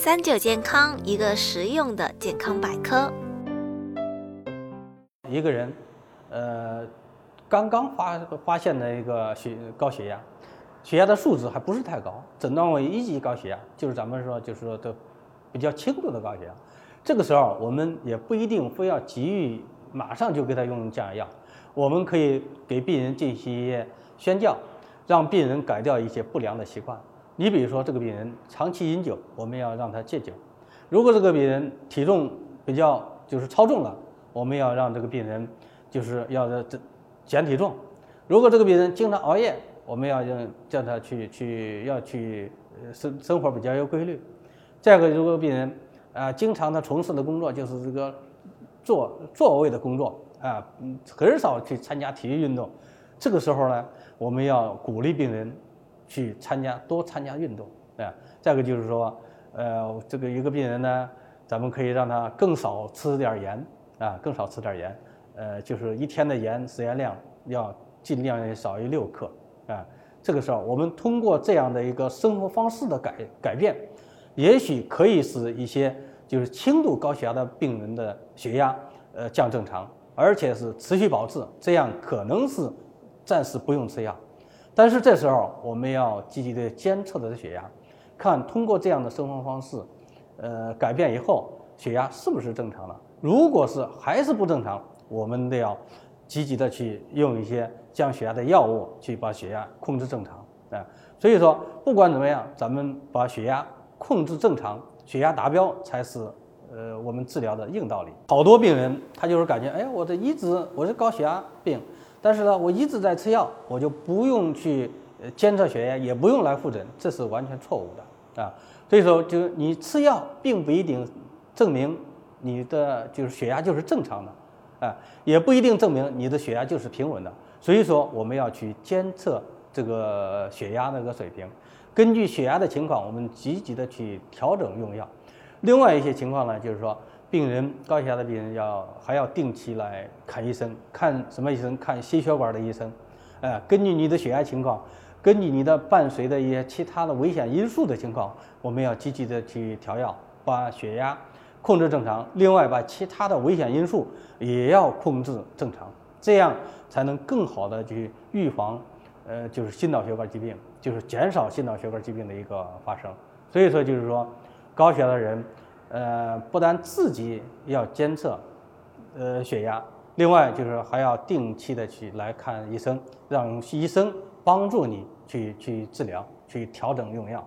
三九健康，一个实用的健康百科。一个人，呃，刚刚发发现的一个血高血压，血压的数值还不是太高，诊断为一级高血压，就是咱们说就是说的比较轻度的高血压。这个时候，我们也不一定非要急于马上就给他用降压药，我们可以给病人进行一些宣教，让病人改掉一些不良的习惯。你比如说，这个病人长期饮酒，我们要让他戒酒；如果这个病人体重比较就是超重了，我们要让这个病人就是要这减体重；如果这个病人经常熬夜，我们要让叫他去去要去生生活比较有规律。再一个，如果病人啊经常他从事的工作就是这个坐座位的工作啊，嗯，很少去参加体育运动，这个时候呢，我们要鼓励病人。去参加多参加运动啊，再一个就是说，呃，这个一个病人呢，咱们可以让他更少吃点盐啊，更少吃点盐，呃，就是一天的盐食盐量要尽量少于六克啊。这个时候，我们通过这样的一个生活方式的改改变，也许可以使一些就是轻度高血压的病人的血压呃降正常，而且是持续保持，这样可能是暂时不用吃药。但是这时候我们要积极的监测他的血压，看通过这样的生活方式，呃，改变以后血压是不是正常了？如果是还是不正常，我们得要积极的去用一些降血压的药物去把血压控制正常啊。所以说，不管怎么样，咱们把血压控制正常，血压达标才是呃我们治疗的硬道理。好多病人他就是感觉，哎，我这一直我是高血压病。但是呢，我一直在吃药，我就不用去监测血压，也不用来复诊，这是完全错误的啊。所以说，就你吃药并不一定证明你的就是血压就是正常的，啊，也不一定证明你的血压就是平稳的。所以说，我们要去监测这个血压那个水平，根据血压的情况，我们积极的去调整用药。另外一些情况呢，就是说。病人高血压的病人要还要定期来看医生，看什么医生？看心血管的医生。哎，根据你的血压情况，根据你的伴随的一些其他的危险因素的情况，我们要积极的去调药，把血压控制正常。另外，把其他的危险因素也要控制正常，这样才能更好的去预防，呃，就是心脑血管疾病，就是减少心脑血管疾病的一个发生。所以说，就是说，高血压的人。呃，不但自己要监测，呃，血压，另外就是还要定期的去来看医生，让医生帮助你去去治疗，去调整用药。